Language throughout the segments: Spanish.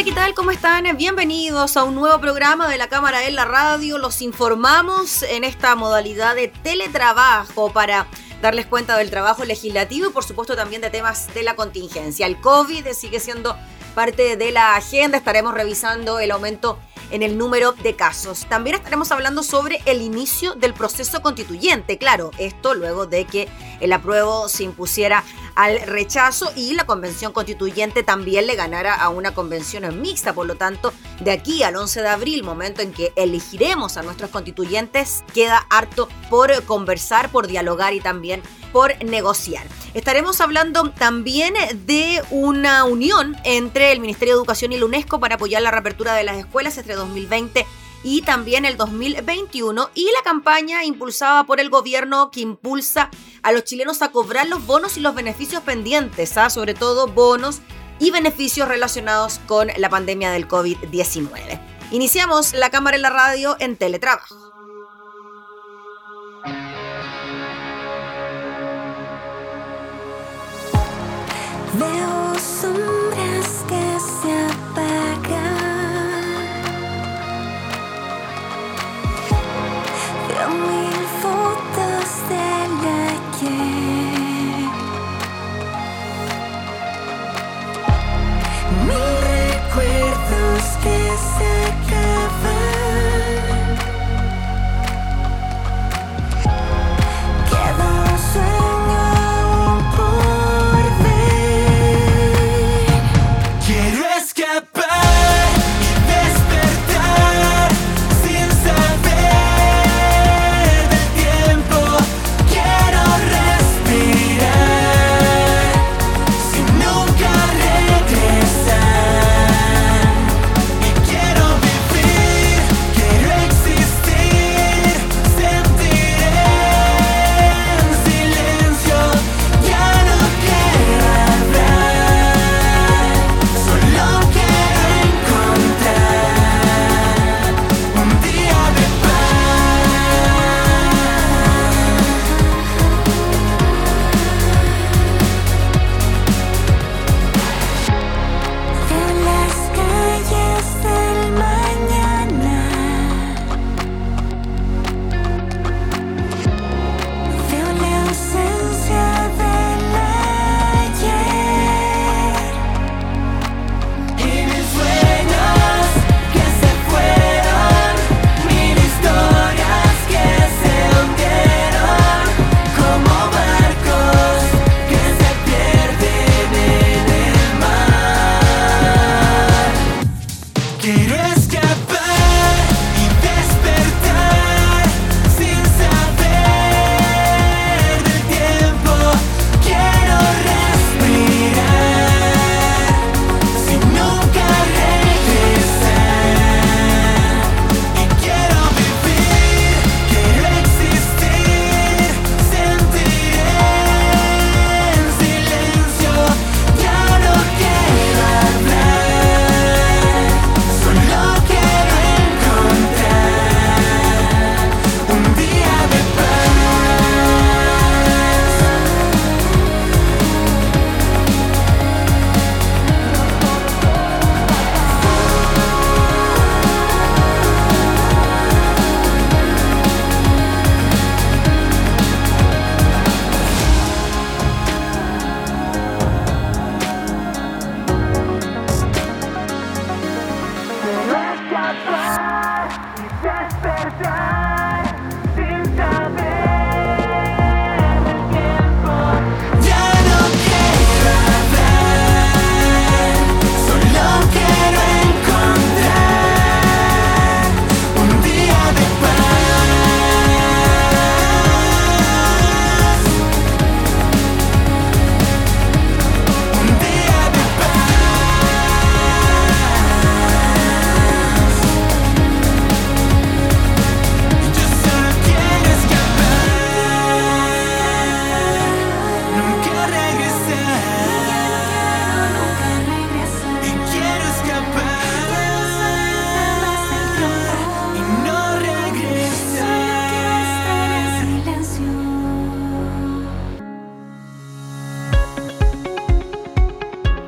Hola, ¿qué tal? ¿Cómo están? Bienvenidos a un nuevo programa de la Cámara en la Radio. Los informamos en esta modalidad de teletrabajo para darles cuenta del trabajo legislativo y por supuesto también de temas de la contingencia. El COVID sigue siendo parte de la agenda, estaremos revisando el aumento en el número de casos. También estaremos hablando sobre el inicio del proceso constituyente. Claro, esto luego de que el apruebo se impusiera al rechazo y la convención constituyente también le ganara a una convención mixta. Por lo tanto, de aquí al 11 de abril, momento en que elegiremos a nuestros constituyentes, queda harto por conversar, por dialogar y también por negociar. Estaremos hablando también de una unión entre el Ministerio de Educación y la UNESCO para apoyar la reapertura de las escuelas entre 2020 y también el 2021 y la campaña impulsada por el gobierno que impulsa a los chilenos a cobrar los bonos y los beneficios pendientes, ¿ah? sobre todo bonos y beneficios relacionados con la pandemia del COVID-19. Iniciamos la cámara en la radio en teletrabajo.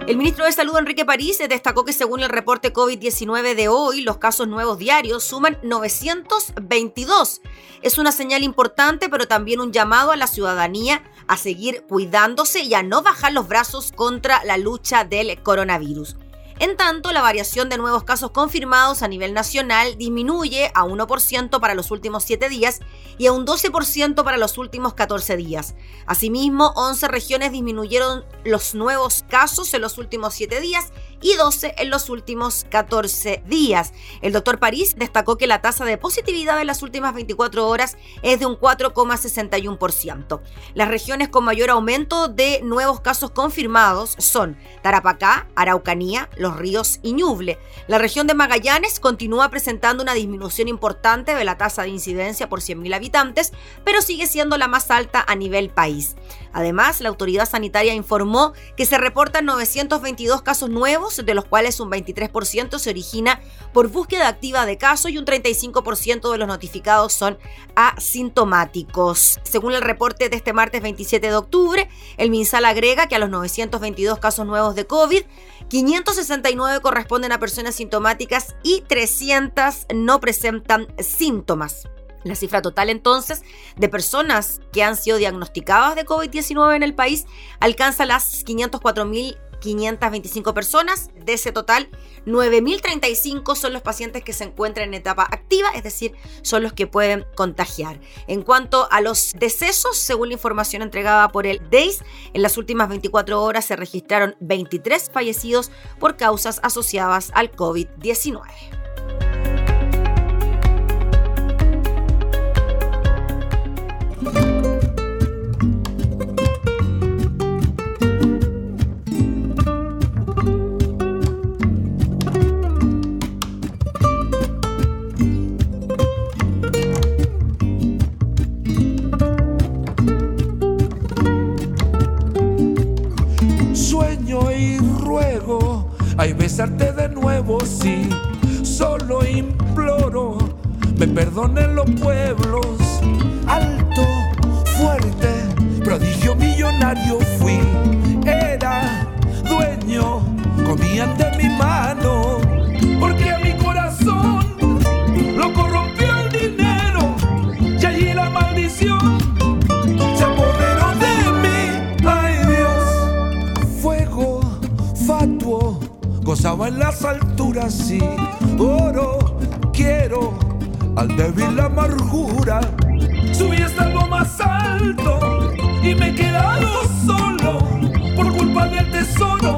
El ministro de Salud, Enrique París, destacó que según el reporte COVID-19 de hoy, los casos nuevos diarios suman 922. Es una señal importante, pero también un llamado a la ciudadanía a seguir cuidándose y a no bajar los brazos contra la lucha del coronavirus. En tanto, la variación de nuevos casos confirmados a nivel nacional disminuye a 1% para los últimos 7 días y a un 12% para los últimos 14 días. Asimismo, 11 regiones disminuyeron los nuevos casos en los últimos 7 días y 12 en los últimos 14 días. El doctor París destacó que la tasa de positividad en las últimas 24 horas es de un 4,61%. Las regiones con mayor aumento de nuevos casos confirmados son Tarapacá, Araucanía, Los Ríos y Ñuble. La región de Magallanes continúa presentando una disminución importante de la tasa de incidencia por 100.000 habitantes, pero sigue siendo la más alta a nivel país. Además, la autoridad sanitaria informó que se reportan 922 casos nuevos, de los cuales un 23% se origina por búsqueda activa de casos y un 35% de los notificados son asintomáticos. Según el reporte de este martes 27 de octubre, el MinSal agrega que a los 922 casos nuevos de COVID, 569 corresponden a personas sintomáticas y 300 no presentan síntomas. La cifra total entonces de personas que han sido diagnosticadas de COVID-19 en el país alcanza las 504.525 personas. De ese total, 9.035 son los pacientes que se encuentran en etapa activa, es decir, son los que pueden contagiar. En cuanto a los decesos, según la información entregada por el DEIS, en las últimas 24 horas se registraron 23 fallecidos por causas asociadas al COVID-19. Ay besarte de nuevo, sí. Solo imploro, me perdonen los pueblos. Alto, fuerte, prodigio millonario fui. Era dueño, comían de mi mano. Gozaba en las alturas y oro quiero al débil amargura. Subí hasta lo más alto y me he quedado solo por culpa del tesoro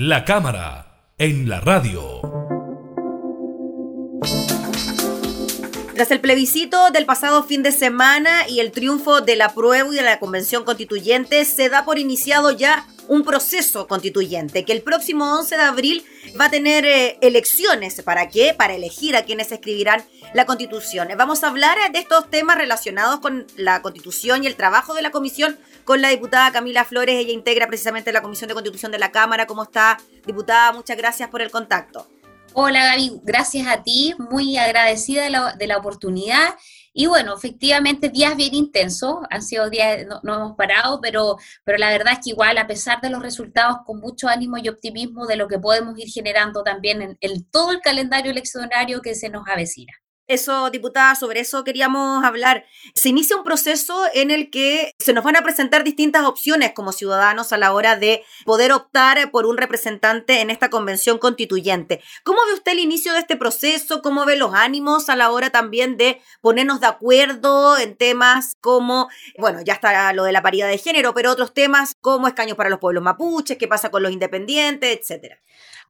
La cámara en la radio. Tras el plebiscito del pasado fin de semana y el triunfo del apruebo y de la convención constituyente, se da por iniciado ya un proceso constituyente que el próximo 11 de abril va a tener eh, elecciones. ¿Para qué? Para elegir a quienes escribirán la constitución. Vamos a hablar eh, de estos temas relacionados con la constitución y el trabajo de la comisión con la diputada Camila Flores. Ella integra precisamente la comisión de constitución de la Cámara. ¿Cómo está, diputada? Muchas gracias por el contacto. Hola Gaby, gracias a ti, muy agradecida de la, de la oportunidad. Y bueno, efectivamente días bien intensos, han sido días, no, no hemos parado, pero, pero la verdad es que igual, a pesar de los resultados, con mucho ánimo y optimismo de lo que podemos ir generando también en, en todo el calendario eleccionario que se nos avecina. Eso, diputada, sobre eso queríamos hablar. Se inicia un proceso en el que se nos van a presentar distintas opciones como ciudadanos a la hora de poder optar por un representante en esta convención constituyente. ¿Cómo ve usted el inicio de este proceso? ¿Cómo ve los ánimos a la hora también de ponernos de acuerdo en temas como, bueno, ya está lo de la paridad de género, pero otros temas como escaños para los pueblos mapuches, qué pasa con los independientes, etcétera?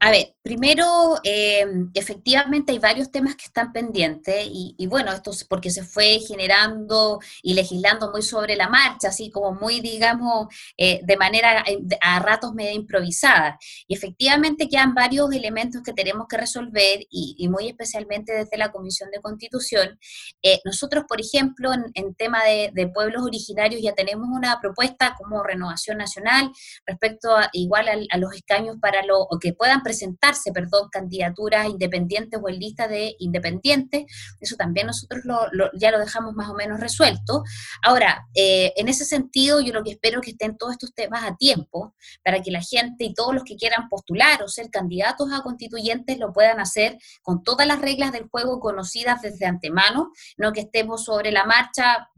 A ver, primero, eh, efectivamente hay varios temas que están pendientes y, y, bueno, esto es porque se fue generando y legislando muy sobre la marcha, así como muy, digamos, eh, de manera eh, a ratos medio improvisada. Y efectivamente quedan varios elementos que tenemos que resolver y, y muy especialmente desde la Comisión de Constitución. Eh, nosotros, por ejemplo, en, en tema de, de, pueblos originarios ya tenemos una propuesta como renovación nacional respecto a, igual a, a los escaños para lo o que puedan presentarse, perdón, candidaturas independientes o en lista de independientes. Eso también nosotros lo, ya lo dejamos más o menos resuelto. Ahora, eh, en ese sentido, yo lo que espero es que estén todos estos temas a tiempo para que la gente y todos los que quieran postular o ser candidatos a constituyentes lo puedan hacer con todas las reglas del juego conocidas desde antemano, no que estemos sobre la marcha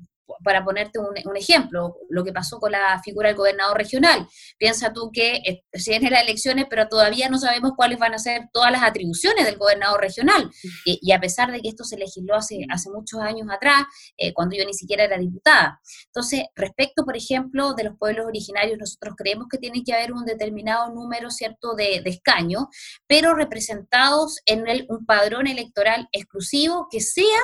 para ponerte un, un, ejemplo, lo que pasó con la figura del gobernador regional. Piensa tú que se vienen las elecciones, pero todavía no sabemos cuáles van a ser todas las atribuciones del gobernador regional. Y, a pesar de que esto se legisló hace, hace muchos años atrás, eh, cuando yo ni siquiera era diputada. Entonces, respecto, por ejemplo, de los pueblos originarios, nosotros creemos que tiene que haber un determinado número, ¿cierto?, de, escaños, pero representados en un padrón electoral exclusivo que sea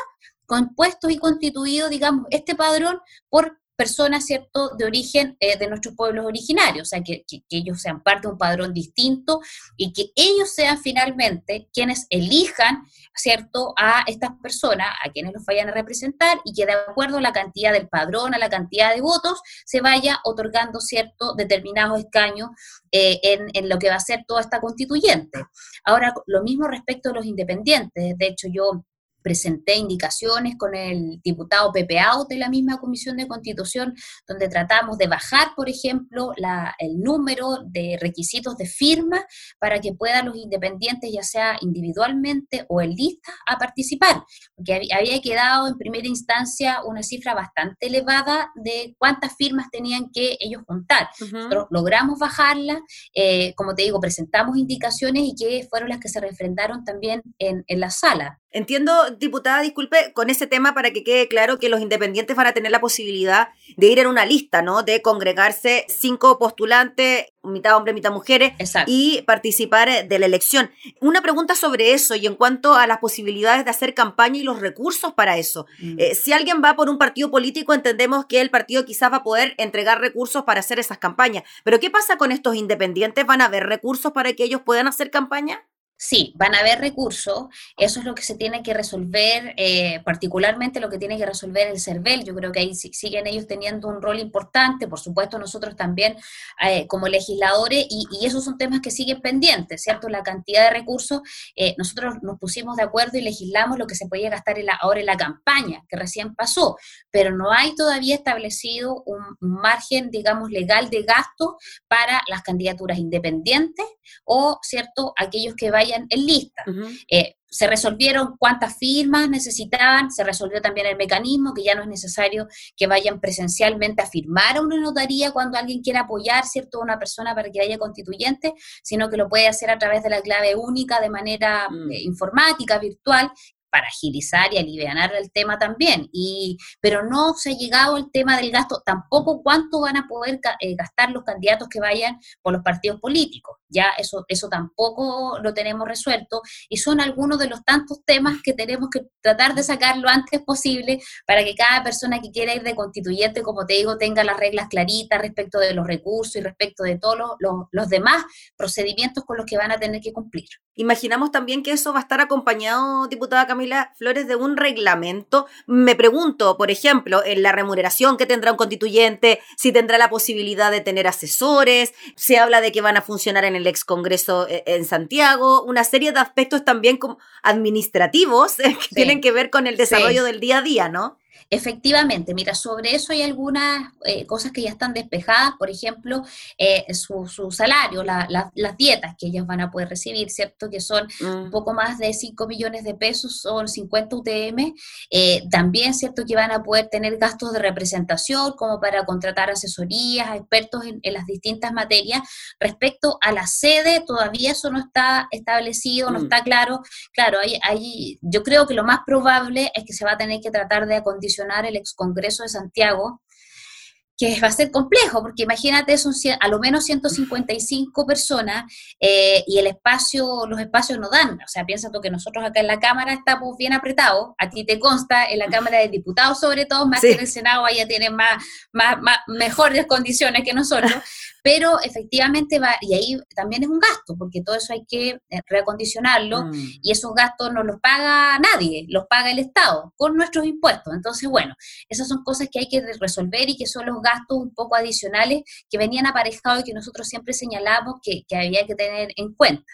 compuesto y constituido, digamos, este padrón por personas, ¿cierto?, de origen eh, de nuestros pueblos originarios, o sea, que, que, que, ellos sean parte de un padrón distinto y que ellos sean finalmente quienes elijan, ¿cierto?, a estas personas, a quienes los vayan a representar y que de acuerdo a la cantidad del padrón, a la cantidad de votos, se vaya otorgando, ¿cierto?, determinados escaños eh, en, en lo que va a ser toda esta constituyente. Ahora, lo mismo respecto a los independientes, de hecho, yo presenté indicaciones con el diputado Pepe Out de la misma Comisión de Constitución, donde tratamos de bajar, por ejemplo, la, el número de requisitos de firma para que puedan los independientes, ya sea individualmente o en lista, a participar, porque había, quedado en primera instancia una cifra bastante elevada de cuántas firmas tenían que ellos contar. Uh -huh. Nosotros logramos bajarla, eh, como te digo, presentamos indicaciones y que fueron las que se refrendaron también en, en la sala. Entiendo, diputada, disculpe, con ese tema para que quede claro que los independientes van a tener la posibilidad de ir en una lista, ¿no? De congregarse cinco postulantes, mitad hombres, mitad mujeres, Exacto. y participar de la elección. Una pregunta sobre eso y en cuanto a las posibilidades de hacer campaña y los recursos para eso. Mm. Eh, si alguien va por un partido político, entendemos que el partido quizás va a poder entregar recursos para hacer esas campañas. Pero ¿qué pasa con estos independientes? ¿Van a haber recursos para que ellos puedan hacer campaña? Sí, van a haber recursos, eso es lo que se tiene que resolver, eh, particularmente lo que tiene que resolver el CERVEL, yo creo que ahí siguen ellos teniendo un rol importante, por supuesto nosotros también eh, como legisladores, y, y, esos son temas que siguen pendientes, ¿cierto? La cantidad de recursos, eh, nosotros nos pusimos de acuerdo y legislamos lo que se podía gastar en la, ahora en la campaña, que recién pasó, pero no hay todavía establecido un, margen, digamos, legal de gasto para las candidaturas independientes o, ¿cierto?, aquellos que vayan en lista. Uh -huh. eh, se resolvieron cuántas firmas necesitaban, se resolvió también el mecanismo, que ya no es necesario que vayan presencialmente a firmar a una notaría cuando alguien quiera apoyar, ¿cierto?, a una persona para que haya constituyente, sino que lo puede hacer a través de la clave única de manera Mm. eh, informática, virtual, para agilizar y aliviar el tema también. Y, pero no se ha llegado al tema del gasto, tampoco cuánto van a poder eh, gastar los candidatos que vayan por los partidos políticos. Ya eso, eso tampoco lo tenemos resuelto y son algunos de los tantos temas que tenemos que tratar de sacar lo antes posible para que cada persona que quiera ir de constituyente, como te digo, tenga las reglas claritas respecto de los recursos y respecto de todos los, los- los demás procedimientos con los que van a tener que cumplir. Imaginamos también que eso va a estar acompañado, diputada Camila Flores, de un reglamento. Me pregunto, por ejemplo, en la remuneración que tendrá un constituyente, si tendrá la posibilidad de tener asesores, se habla de que van a funcionar en el ex Congreso eh, en Santiago, una serie de aspectos también como administrativos que tienen que ver con el desarrollo del día a día, ¿no? Efectivamente, mira, sobre eso hay algunas eh, cosas que ya están despejadas, por ejemplo, eh, su, su salario, la- la- las dietas que ellas van a poder recibir, ¿cierto? Que son un poco más de 5 millones de pesos, son 50 UTM. Eh, también, ¿cierto? Que van a poder tener gastos de representación, como para contratar asesorías, a expertos en, en las distintas materias. Respecto a la sede, todavía eso no está establecido, no Mm. está claro. Claro, hay, hay- yo creo que lo más probable es que se va a tener que tratar de acondicionar el ex Congreso de Santiago que va a ser complejo, porque imagínate, son cien- a lo menos 155 personas eh, y el espacio, los espacios no dan. O sea, piensa tú que nosotros acá en la Cámara estamos bien apretados, a ti te consta, en la Cámara de Diputados sobre todo, más Sí. que en el Senado, allá tienen más, más, más- mejores condiciones que nosotros, pero efectivamente va, y ahí también es un gasto, porque todo eso hay que eh, reacondicionarlo, Mm. y esos gastos no los paga nadie, los paga el Estado con nuestros impuestos. Entonces, bueno, esas son cosas que hay que resolver y que son los gastos un poco adicionales que venían aparejados y que nosotros siempre señalamos que, que había que tener en cuenta.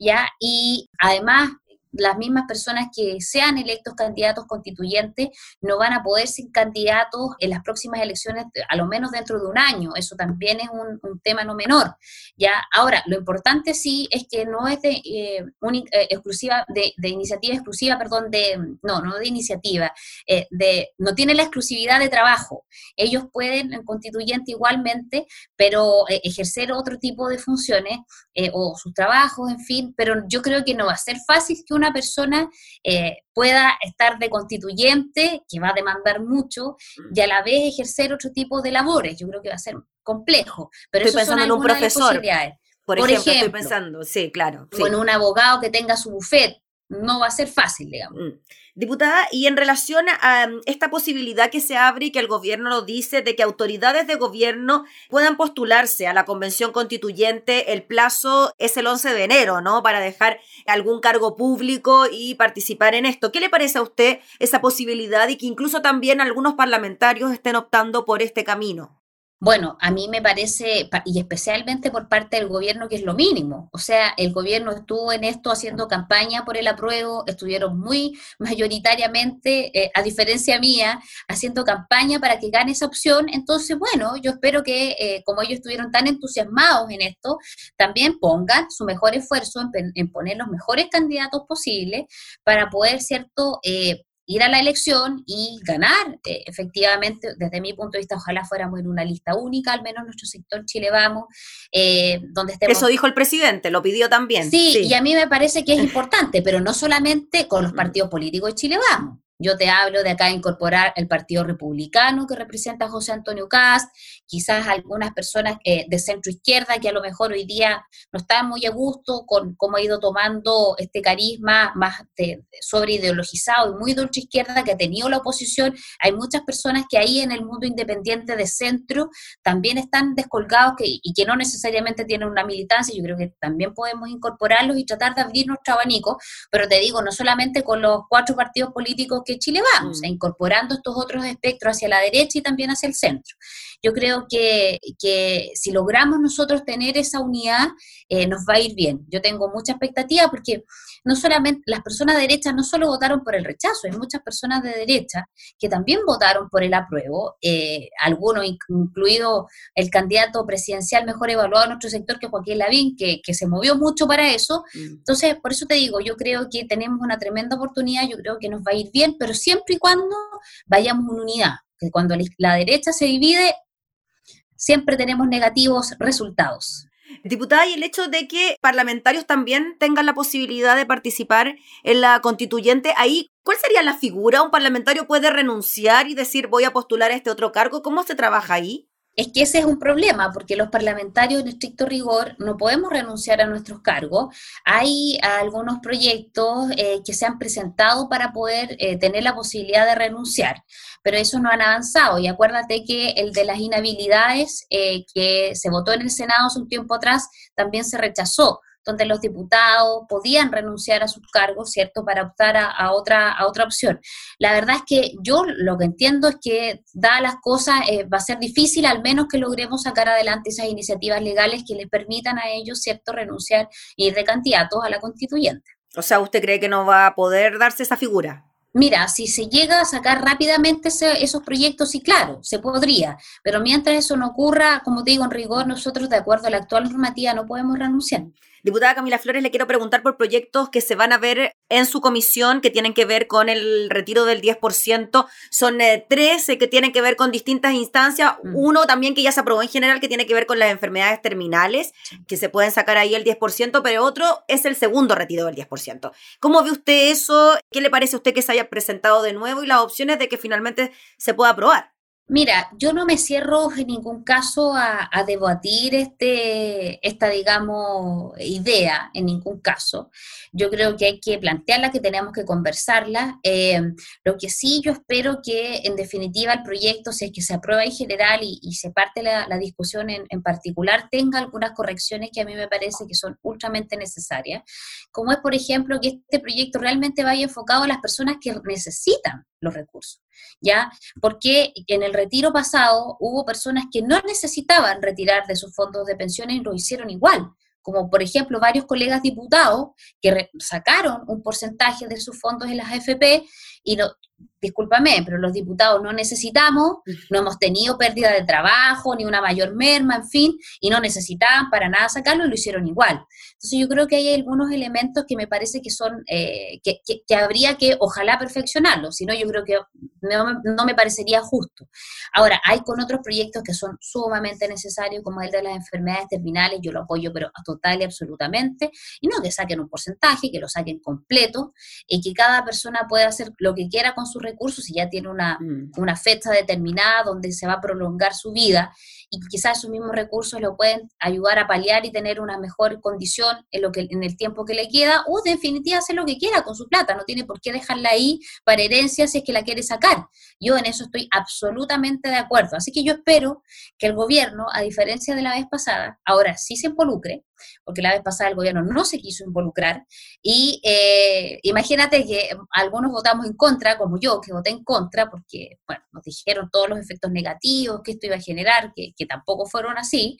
¿ya? Y además, las mismas personas que sean electos candidatos constituyentes no van a poder ser candidatos en las próximas elecciones, a lo menos dentro de un año. Eso también es un, un tema no menor. ¿ya? Ahora, lo importante sí es que no es de, eh, eh, exclusiva, de, de iniciativa exclusiva, perdón, de, no, no de iniciativa, eh, de, no tiene la exclusividad de trabajo. Ellos pueden, en constituyente igualmente, pero eh, ejercer otro tipo de funciones eh, o sus trabajos, en fin, pero yo creo que no va a ser fácil que una persona eh, pueda estar de constituyente, que va a demandar mucho, y a la vez ejercer otro tipo de labores. Yo creo que va a ser complejo, pero eso son en un de las profesor, posibilidades. Por, Por ejemplo, ejemplo. estoy pensando, sí, claro. sí. En un abogado que tenga su buffet, no va a ser fácil, digamos. Mm. Diputada, y en relación a esta posibilidad que se abre y que el gobierno lo dice, de que autoridades de gobierno puedan postularse a la convención constituyente, el plazo es el 11 de enero, ¿no? Para dejar algún cargo público y participar en esto. ¿Qué le parece a usted esa posibilidad y que incluso también algunos parlamentarios estén optando por este camino? Bueno, a mí me parece, pa- y especialmente por parte del gobierno, que es lo mínimo. O sea, el gobierno estuvo en esto haciendo campaña por el apruebo, estuvieron muy mayoritariamente, eh, a diferencia mía, haciendo campaña para que gane esa opción. Entonces, bueno, yo espero que eh, como ellos estuvieron tan entusiasmados en esto, también pongan su mejor esfuerzo en, en poner los mejores candidatos posibles para poder, ¿cierto? Eh, ir a la elección y ganar. Eh, efectivamente, desde mi punto de vista, ojalá fuéramos en una lista única, al menos nuestro sector Chile Vamos, eh, donde estemos... Eso dijo el presidente, lo pidió también. Sí, y a mí me parece que es importante, pero no solamente con los partidos políticos de Chile Vamos. Yo te hablo de acá incorporar el Partido Republicano que representa a José Antonio Cast, quizás algunas personas eh, de centro izquierda que a lo mejor hoy día no están muy a gusto con cómo ha ido tomando este carisma más de, sobre ideologizado y muy de ultra izquierda que ha tenido la oposición. Hay muchas personas que ahí en el mundo independiente de centro también están descolgados que, y que no necesariamente tienen una militancia. Yo creo que también podemos incorporarlos y tratar de abrir nuestro abanico, pero te digo, no solamente con los cuatro partidos políticos que que Chile vamos, Mm. incorporando estos otros espectros hacia la derecha y también hacia el centro. Yo creo que, que si logramos nosotros tener esa unidad, eh, nos va a ir bien. Yo tengo mucha expectativa porque no solamente las personas de derecha no solo votaron por el rechazo, hay muchas personas de derecha que también votaron por el apruebo, eh, algunos inc- incluido el candidato presidencial mejor evaluado en nuestro sector, que Joaquín Lavín, que, que se movió mucho para eso. Mm. Entonces, por eso te digo, yo creo que tenemos una tremenda oportunidad, yo creo que nos va a ir bien, pero siempre y cuando vayamos en unidad, que cuando la- derecha se divide, siempre tenemos negativos resultados. Diputada, y el hecho de que parlamentarios también tengan la posibilidad de participar en la constituyente, ahí, ¿cuál sería la figura? ¿Un parlamentario puede renunciar y decir voy a postular a este otro cargo? ¿Cómo se trabaja ahí? Es que ese es un problema, porque los parlamentarios en estricto rigor no podemos renunciar a nuestros cargos. Hay algunos proyectos eh, que se han presentado para poder eh, tener la posibilidad de renunciar, pero esos no han avanzado. Y acuérdate que el de las inhabilidades eh, que se votó en el Senado hace un tiempo atrás también se rechazó donde los diputados podían renunciar a sus cargos, ¿cierto?, para optar a, a otra, a otra opción. La verdad es que yo lo que entiendo es que, dadas las cosas, eh, va a ser difícil, al menos que logremos sacar adelante esas iniciativas legales que les permitan a ellos, ¿cierto?, renunciar y ir de candidatos a la constituyente. O sea, ¿usted cree que no va a poder darse esa figura? Mira, si se llega a sacar rápidamente ese- esos proyectos, sí, claro, se podría, pero mientras eso no ocurra, como te digo, en rigor, nosotros, de acuerdo a la actual normativa, no podemos renunciar. Diputada Camila Flores, le quiero preguntar por proyectos que se van a ver en su comisión que tienen que ver con el retiro del 10%. Son eh, tres eh, que tienen que ver con distintas instancias. Mm. Uno también que ya se aprobó en general que tiene que ver con las enfermedades terminales, que se pueden sacar ahí el 10%, pero otro es el segundo retiro del 10%. ¿Cómo ve usted eso? ¿Qué le parece a usted que se haya presentado de nuevo y las opciones de que finalmente se pueda aprobar? Mira, yo no me cierro en ningún caso a, debatir este, esta, digamos, idea, en ningún caso. Yo creo que hay que plantearla, que tenemos que conversarla. Eh, lo que sí yo espero que, en definitiva, el proyecto, si es que se aprueba en general y, se parte la, la discusión en, en particular, tenga algunas correcciones que a mí me parece que son ultramente necesarias, como es, por ejemplo, que este proyecto realmente vaya enfocado a las personas que necesitan los recursos. ¿Ya? Porque en el retiro pasado hubo personas que no necesitaban retirar de sus fondos de pensiones y lo hicieron igual, como por ejemplo varios colegas diputados que sacaron un porcentaje de sus fondos en las AFP y no, discúlpame, pero los diputados no necesitamos, no hemos tenido pérdida de trabajo, ni una mayor merma, en fin, y no necesitaban para nada sacarlo y lo hicieron igual. Entonces yo creo que hay algunos elementos que me parece que son, eh, que, que- que habría que ojalá perfeccionarlos, si no yo creo que no, me- no me parecería justo. Ahora, hay con otros proyectos que son sumamente necesarios, como el de las enfermedades terminales, yo lo apoyo, pero a total y absolutamente, y no que saquen un porcentaje, que lo saquen completo, y que cada persona pueda hacer lo que quiera con sus recursos, si ya tiene una, una fecha determinada donde se va a prolongar su vida y quizás esos mismos recursos lo pueden ayudar a paliar y tener una mejor condición en, lo que, en el tiempo que le queda o de definitiva hacer lo que quiera con su plata, no tiene por qué dejarla ahí para herencia si es que la quiere sacar. Yo en eso estoy absolutamente de acuerdo, así que yo espero que el gobierno, a diferencia de la vez pasada, ahora sí se involucre, porque la vez pasada el gobierno no se quiso involucrar y eh, imagínate que algunos votamos en contra, como yo, que voté en contra, porque, bueno, nos dijeron todos los efectos negativos que esto iba a generar, que, que tampoco fueron así.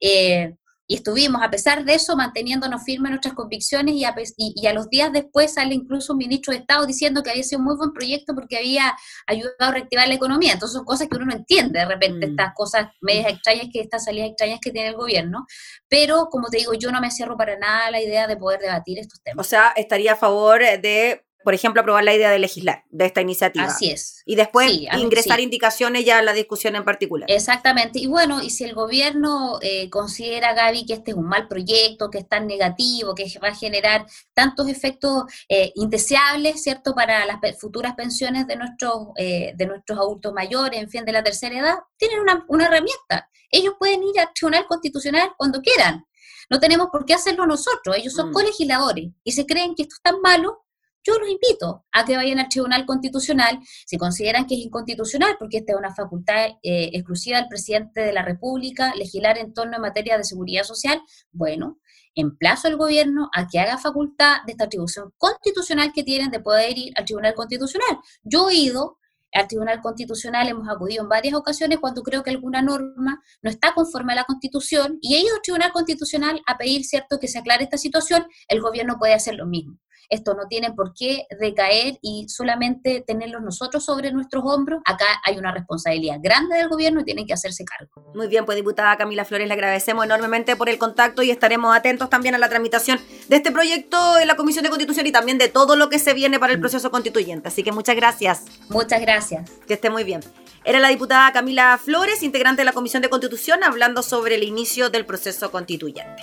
eh, y estuvimos, a pesar de eso, manteniéndonos firmes en nuestras convicciones y a, y- y a los días después sale incluso un ministro de Estado diciendo que había sido un muy buen proyecto porque había ayudado a reactivar la economía. Entonces son cosas que uno no entiende de repente, Mm. estas cosas medias extrañas, que estas salidas extrañas que tiene el gobierno. Pero, como te digo, yo no me cierro para nada a la idea de poder debatir estos O temas. sea, estaría a favor de, por ejemplo, aprobar la idea de legislar de esta iniciativa. Así es. Y después Sí, a ingresar sí. indicaciones ya en la discusión en particular. Exactamente. Y bueno, y si el gobierno eh, considera, Gaby, que este es un mal proyecto, que es tan negativo, que va a generar tantos efectos eh, indeseables, ¿cierto?, para las pe- futuras pensiones de nuestros, eh, de nuestros adultos mayores, en fin, de la tercera edad, tienen una, una herramienta. Ellos pueden ir al Tribunal Constitucional cuando quieran. No tenemos por qué hacerlo nosotros. Ellos son Mm. colegisladores y se creen que esto es tan malo yo los invito a que vayan al Tribunal Constitucional si consideran que es inconstitucional, porque esta es una facultad eh, exclusiva del presidente de la República, legislar en torno a materia de seguridad social. Bueno, emplazo al gobierno a que haga facultad de esta atribución constitucional que tienen de poder ir al Tribunal Constitucional. Yo he ido al Tribunal Constitucional, hemos acudido en varias ocasiones cuando creo que alguna norma no está conforme a la Constitución y he ido al Tribunal Constitucional a pedir, ¿cierto?, que se aclare esta situación, el gobierno puede hacer lo mismo. Esto no tiene por qué recaer y solamente tenerlos nosotros sobre nuestros hombros. Acá hay una responsabilidad grande del gobierno y tienen que hacerse cargo. Muy bien, pues diputada Camila Flores, le agradecemos enormemente por el contacto y estaremos atentos también a la tramitación de este proyecto en la Comisión de Constitución y también de todo lo que se viene para el proceso constituyente. Así que muchas gracias. Muchas gracias. Que esté muy bien. Era la diputada Camila Flores, integrante de la Comisión de Constitución, hablando sobre el inicio del proceso constituyente.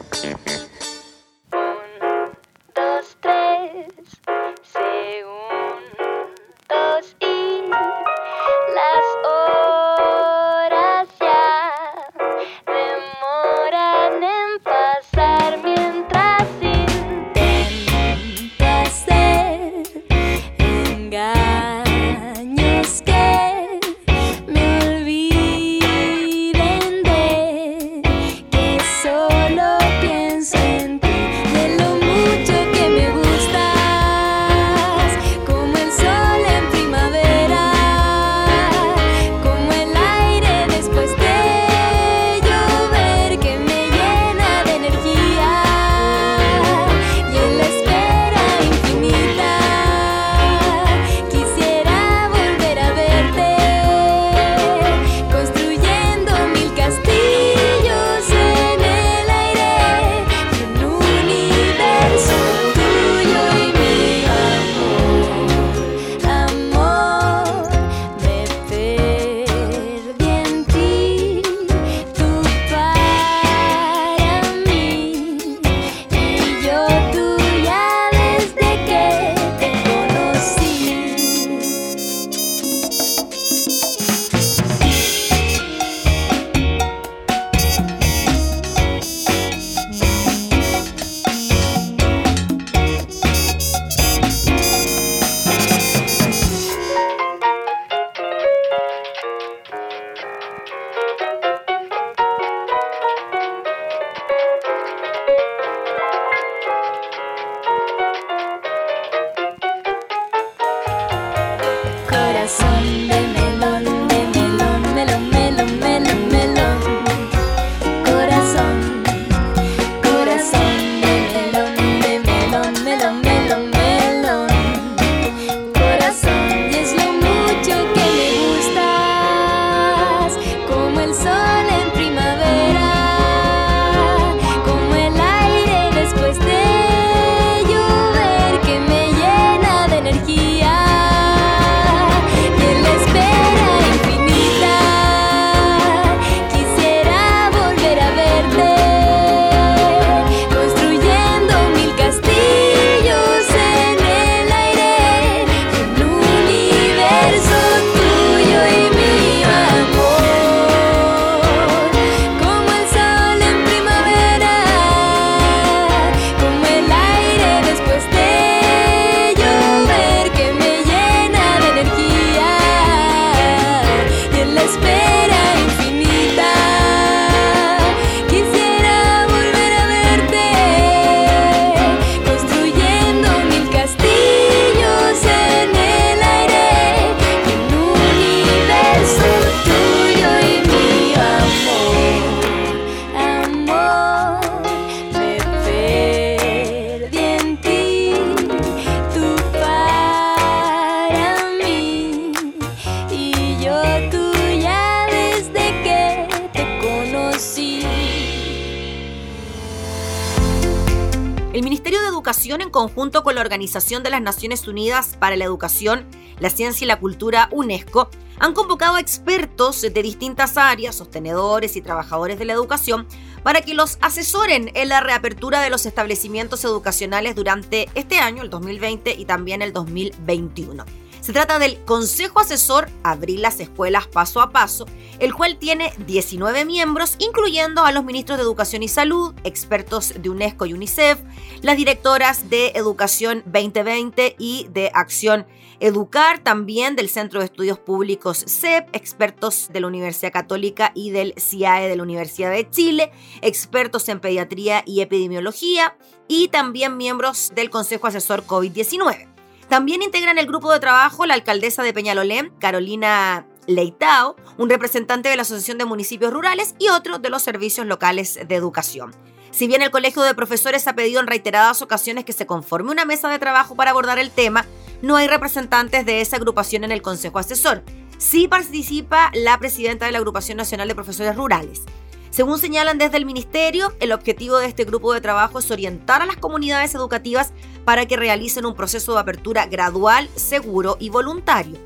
Con la Organización de las Naciones Unidas para la Educación, la Ciencia y la Cultura, UNESCO, han convocado a expertos de distintas áreas, sostenedores y trabajadores de la educación, para que los asesoren en la reapertura de los establecimientos educacionales durante este año, el 2020 y también el 2021. Se trata del Consejo Asesor Abrir las Escuelas Paso a Paso, el cual tiene 19 miembros, incluyendo a los ministros de Educación y Salud, expertos de UNESCO y UNICEF, las directoras de Educación 2020 y de Acción Educar, también del Centro de Estudios Públicos CEP, expertos de la Universidad Católica y del CIAE de la Universidad de Chile, expertos en pediatría y epidemiología y también miembros del Consejo Asesor COVID-19. También integran el grupo de trabajo la alcaldesa de Peñalolén, Carolina Leitao, un representante de la Asociación de Municipios Rurales y otro de los servicios locales de educación. Si bien el Colegio de Profesores ha pedido en reiteradas ocasiones que se conforme una mesa de trabajo para abordar el tema, no hay representantes de esa agrupación en el Consejo Asesor. Sí participa la presidenta de la Agrupación Nacional de Profesores Rurales. Según señalan desde el Ministerio, el objetivo de este grupo de trabajo es orientar a las comunidades educativas para que realicen un proceso de apertura gradual, seguro y voluntario.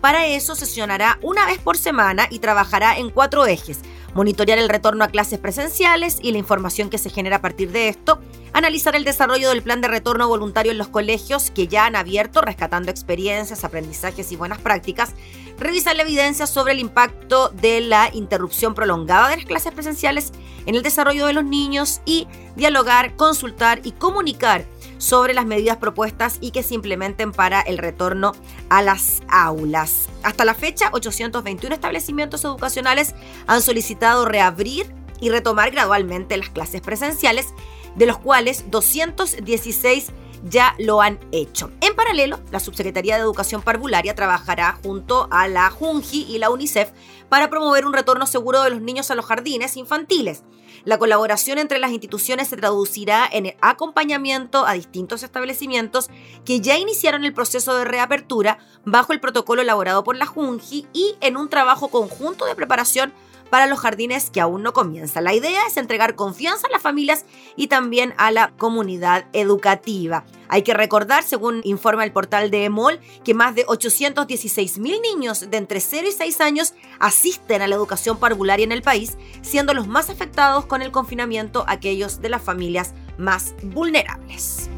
Para eso sesionará una vez por semana y trabajará en cuatro ejes. Monitorear el retorno a clases presenciales y la información que se genera a partir de esto. Analizar el desarrollo del plan de retorno voluntario en los colegios que ya han abierto, rescatando experiencias, aprendizajes y buenas prácticas. Revisar la evidencia sobre el impacto de la interrupción prolongada de las clases presenciales en el desarrollo de los niños y dialogar, consultar y comunicar sobre las medidas propuestas y que se implementen para el retorno a las aulas. Hasta la fecha, 821 establecimientos educacionales han solicitado reabrir y retomar gradualmente las clases presenciales, de los cuales 216 ya lo han hecho. En paralelo, la Subsecretaría de Educación Parvularia trabajará junto a la JUNJI y la UNICEF para promover un retorno seguro de los niños a los jardines infantiles. La colaboración entre las instituciones se traducirá en el acompañamiento a distintos establecimientos que ya iniciaron el proceso de reapertura bajo el protocolo elaborado por la JUNJI y en un trabajo conjunto de preparación para los jardines que aún no comienzan. La idea es entregar confianza a las familias y también a la comunidad educativa. Hay que recordar, según informa el portal de EMOL, que más de 816 mil niños de entre 0 y 6 años asisten a la educación parvularia en el país, siendo los más afectados con el confinamiento aquellos de las familias más vulnerables.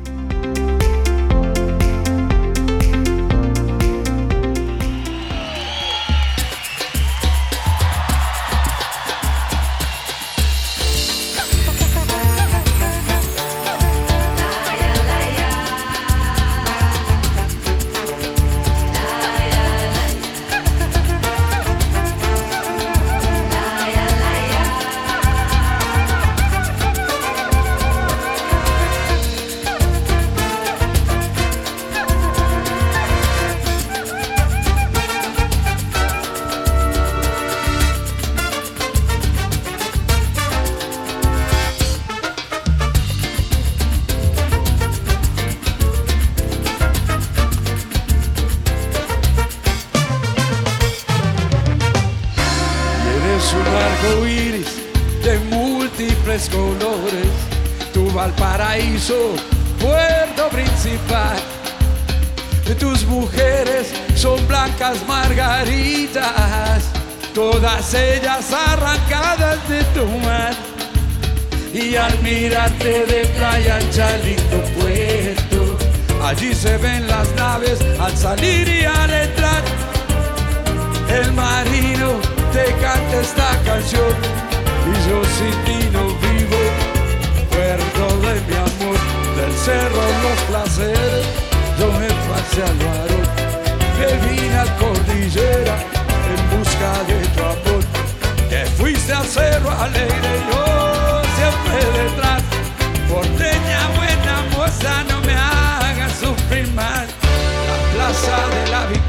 Valparaíso, puerto principal. Tus mujeres son blancas margaritas, todas ellas arrancadas de tu mar. Y al mirarte de playa ancha, lindo puerto, allí se ven las naves al salir y al entrar. El marino te canta esta canción y yo sin ti cerro los placeres, yo me pasé al varón, que vine a cordillera en busca de tu amor. Que fuiste al cerro alegre, yo siempre detrás. Porteña buena moza, no me hagas sufrir. La plaza de la victoria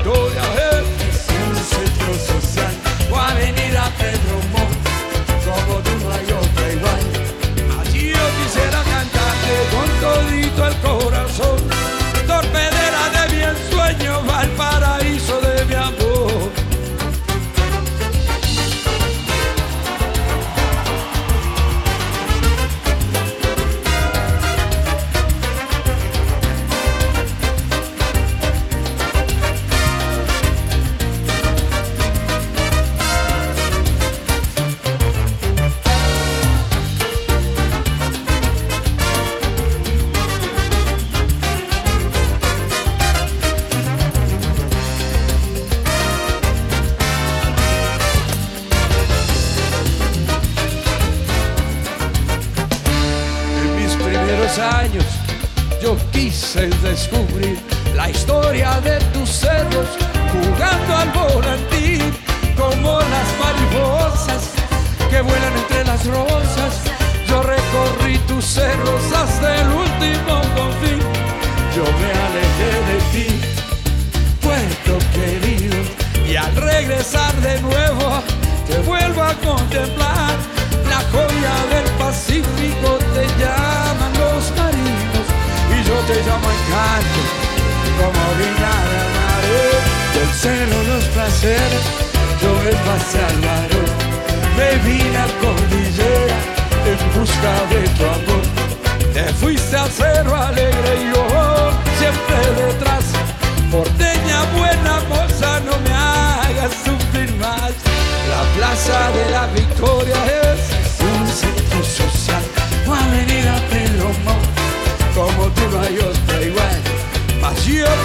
los placeres, yo me pasé al varón, me vine a cordillera en busca de tu amor. Te fuiste al cerro alegre y yo siempre detrás. Porteña buena moza, no me hagas sufrir más. La plaza de la victoria es un centro social, una avenida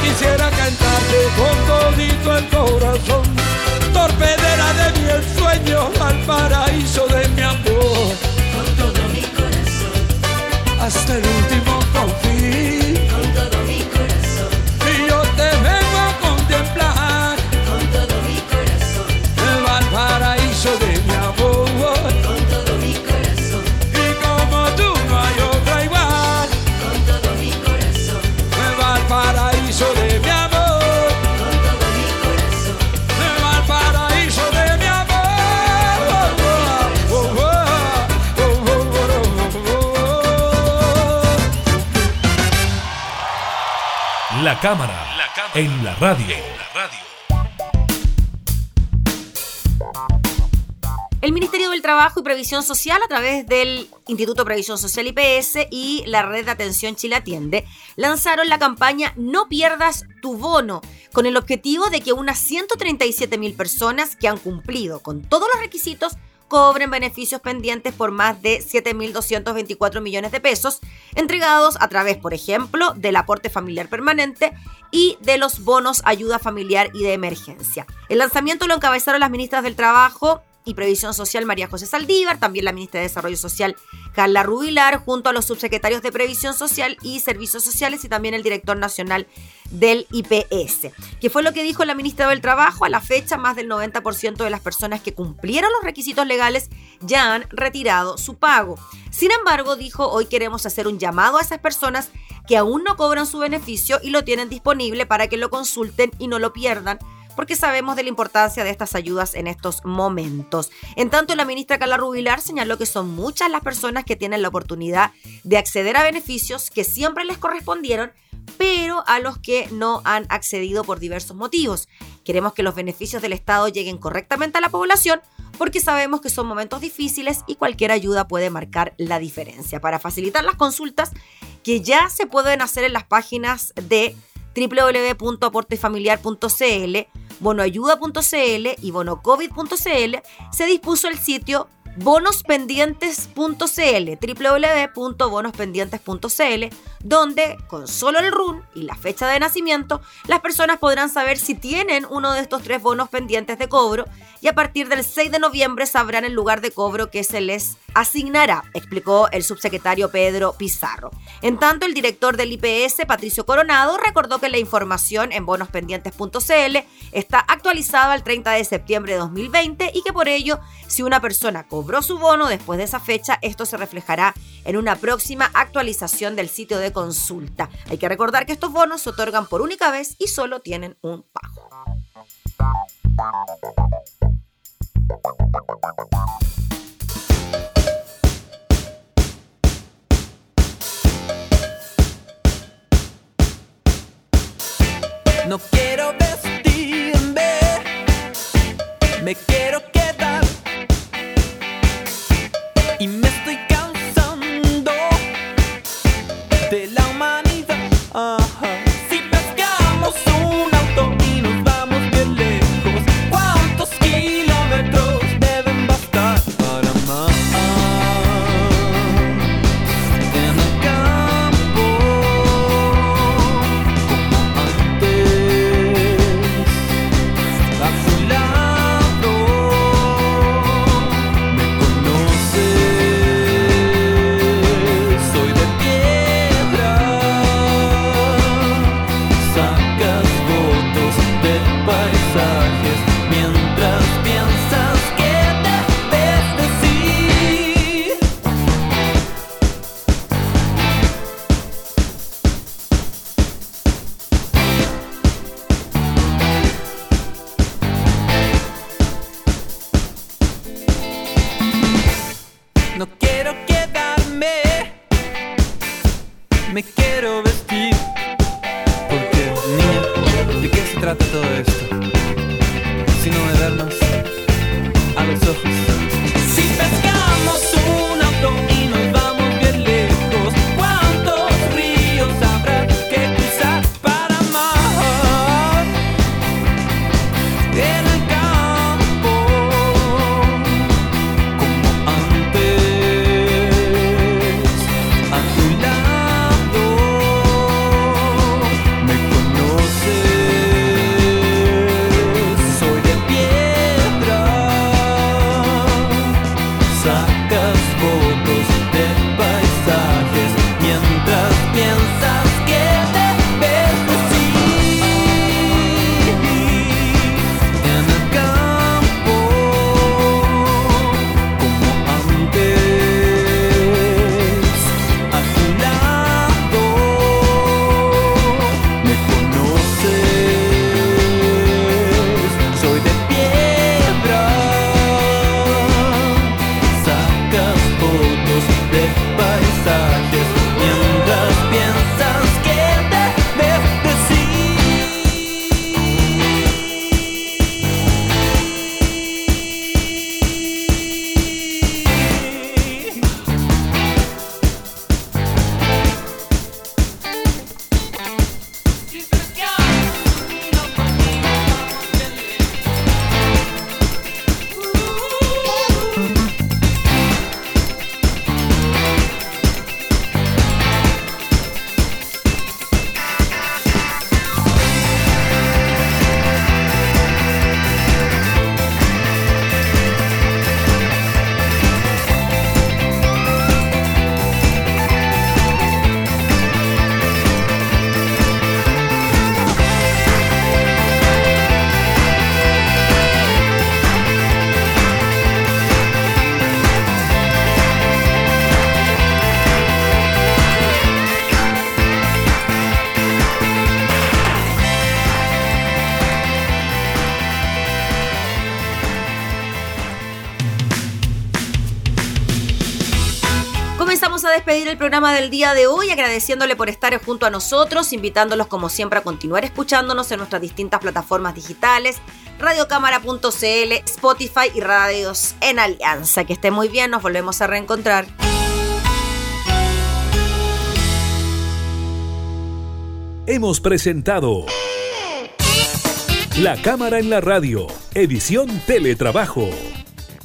quisiera cantarte con todito el corazón, torpedera de mi ensueño al paraíso de mi amor. Con todo mi corazón, Hasta el último La cámara, en la radio. El Ministerio del Trabajo y Previsión Social, a través del Instituto Previsión Social IPS y la Red de Atención Chile Atiende, lanzaron la campaña No pierdas tu bono, con el objetivo de que unas 137 mil personas que han cumplido con todos los requisitos cobren beneficios pendientes por más de 7.224 millones de pesos, entregados a través, por ejemplo, del aporte familiar permanente y de los bonos ayuda familiar y de emergencia. El lanzamiento lo encabezaron las ministras del Trabajo y Previsión Social María José Saldívar, también la ministra de Desarrollo Social Carla Rubilar, junto a los subsecretarios de Previsión Social y Servicios Sociales y también el director nacional del IPS. ¿Qué fue lo que dijo la ministra del Trabajo? A la fecha, más del 90% de las personas que cumplieron los requisitos legales ya han retirado su pago. Sin embargo, dijo, hoy queremos hacer un llamado a esas personas que aún no cobran su beneficio y lo tienen disponible para que lo consulten y no lo pierdan porque sabemos de la importancia de estas ayudas en estos momentos. En tanto, la ministra Carla Rubilar señaló que son muchas las personas que tienen la oportunidad de acceder a beneficios que siempre les correspondieron, pero a los que no han accedido por diversos motivos. Queremos que los beneficios del Estado lleguen correctamente a la población porque sabemos que son momentos difíciles y cualquier ayuda puede marcar la diferencia. Para facilitar las consultas que ya se pueden hacer en las páginas de www.aportefamiliar.cl, bonoayuda.cl y bonocovid.cl, se dispuso el sitio bonospendientes.cl, www.bonospendientes.cl, donde con solo el RUN y la fecha de nacimiento, las personas podrán saber si tienen uno de estos tres bonos pendientes de cobro y a partir del 6 de noviembre sabrán el lugar de cobro que se les asignará, explicó el subsecretario Pedro Pizarro. En tanto, el director del IPS, Patricio Coronado, recordó que la información en bonospendientes.cl está actualizada al 30 de septiembre de 2020 y que por ello, si una persona su bono después de esa fecha, esto se reflejará en una próxima actualización del sitio de consulta. Hay que recordar que estos bonos se otorgan por única vez y solo tienen un pago. No quiero vestirme, me quiero Y me estoy cansando de la programa del día de hoy agradeciéndole por estar junto a nosotros, invitándolos como siempre a continuar escuchándonos en nuestras distintas plataformas digitales, radiocámara.cl, Spotify y radios en Alianza. Que esté muy bien, nos volvemos a reencontrar. Hemos presentado La Cámara en la Radio, edición Teletrabajo.